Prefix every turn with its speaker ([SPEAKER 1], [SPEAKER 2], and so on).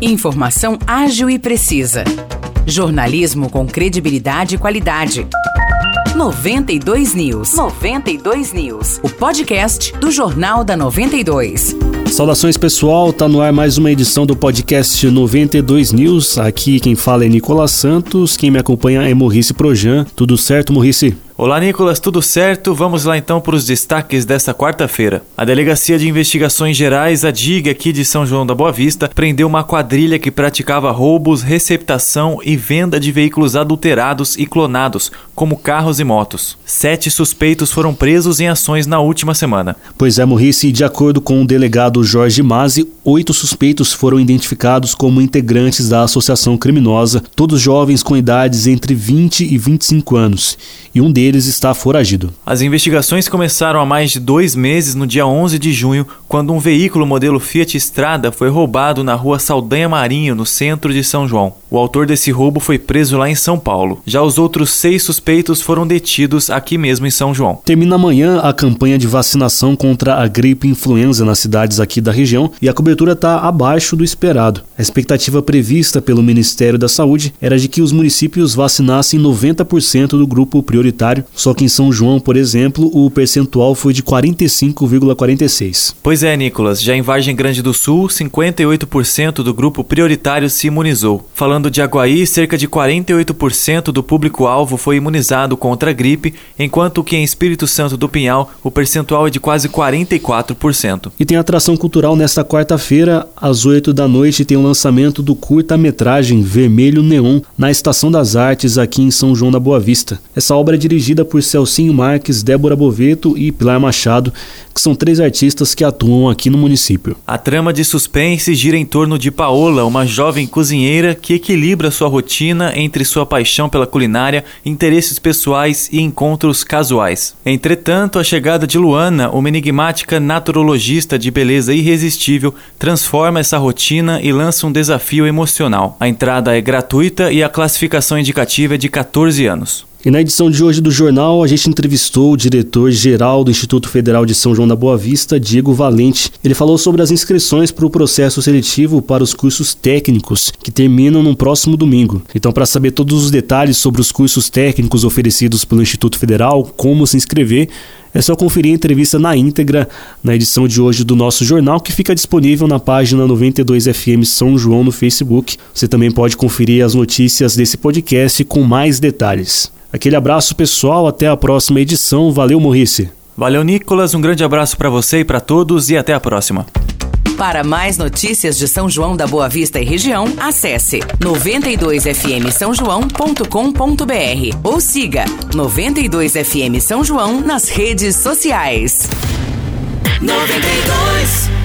[SPEAKER 1] Informação ágil e precisa. Jornalismo com credibilidade e qualidade. 92 News. 92 News. O podcast do Jornal da 92.
[SPEAKER 2] Saudações pessoal, tá no ar mais uma edição do podcast 92 News. Aqui quem fala é Nicolas Santos, quem me acompanha é Morrice Projan. Tudo certo, Morrice?
[SPEAKER 3] Olá, Nicolas, tudo certo? Vamos lá então para os destaques desta quarta-feira. A Delegacia de Investigações Gerais, a DIG, aqui de São João da Boa Vista, prendeu uma quadrilha que praticava roubos, receptação e venda de veículos adulterados e clonados, como carros e motos. Sete suspeitos foram presos em ações na última semana.
[SPEAKER 2] Pois é, Morrice, de acordo com o delegado Jorge Mazzi, oito suspeitos foram identificados como integrantes da associação criminosa, todos jovens com idades entre 20 e 25 anos, e um deles está foragido.
[SPEAKER 3] As investigações começaram há mais de dois meses, no dia 11 de junho, quando um veículo modelo Fiat Strada foi roubado na rua Saldanha Marinho, no centro de São João. O autor desse roubo foi preso lá em São Paulo. Já os outros seis suspeitos foram detidos aqui mesmo em São João.
[SPEAKER 2] Termina amanhã a campanha de vacinação contra a gripe influenza nas cidades aqui da região e a cobertura está abaixo do esperado. A expectativa prevista pelo Ministério da Saúde era de que os municípios vacinassem 90% do grupo prioritário só que em São João, por exemplo, o percentual foi de 45,46.
[SPEAKER 3] Pois é, Nicolas, já em Vargem Grande do Sul, 58% do grupo prioritário se imunizou. Falando de Aguaí, cerca de 48% do público-alvo foi imunizado contra a gripe, enquanto que em Espírito Santo do Pinhal o percentual é de quase 44%.
[SPEAKER 2] E tem atração cultural nesta quarta-feira, às 8 da noite, tem o lançamento do curta-metragem Vermelho Neon na Estação das Artes aqui em São João da Boa Vista. Essa obra é dirigida por Celcinho Marques, Débora Boveto e Pilar Machado, que são três artistas que atuam aqui no município.
[SPEAKER 3] A trama de suspense gira em torno de Paola, uma jovem cozinheira que equilibra sua rotina entre sua paixão pela culinária, interesses pessoais e encontros casuais. Entretanto, a chegada de Luana, uma enigmática naturologista de beleza irresistível, transforma essa rotina e lança um desafio emocional. A entrada é gratuita e a classificação indicativa é de 14 anos.
[SPEAKER 2] E na edição de hoje do jornal, a gente entrevistou o diretor-geral do Instituto Federal de São João da Boa Vista, Diego Valente. Ele falou sobre as inscrições para o processo seletivo para os cursos técnicos, que terminam no próximo domingo. Então, para saber todos os detalhes sobre os cursos técnicos oferecidos pelo Instituto Federal, como se inscrever, é só conferir a entrevista na íntegra na edição de hoje do nosso jornal, que fica disponível na página 92FM São João no Facebook. Você também pode conferir as notícias desse podcast com mais detalhes. Aquele abraço pessoal, até a próxima edição. Valeu, Morrice.
[SPEAKER 3] Valeu, Nicolas. Um grande abraço para você e para todos e até a próxima.
[SPEAKER 1] Para mais notícias de São João da Boa Vista e região, acesse 92fm São João.com.br ou siga 92fm São João nas redes sociais. 92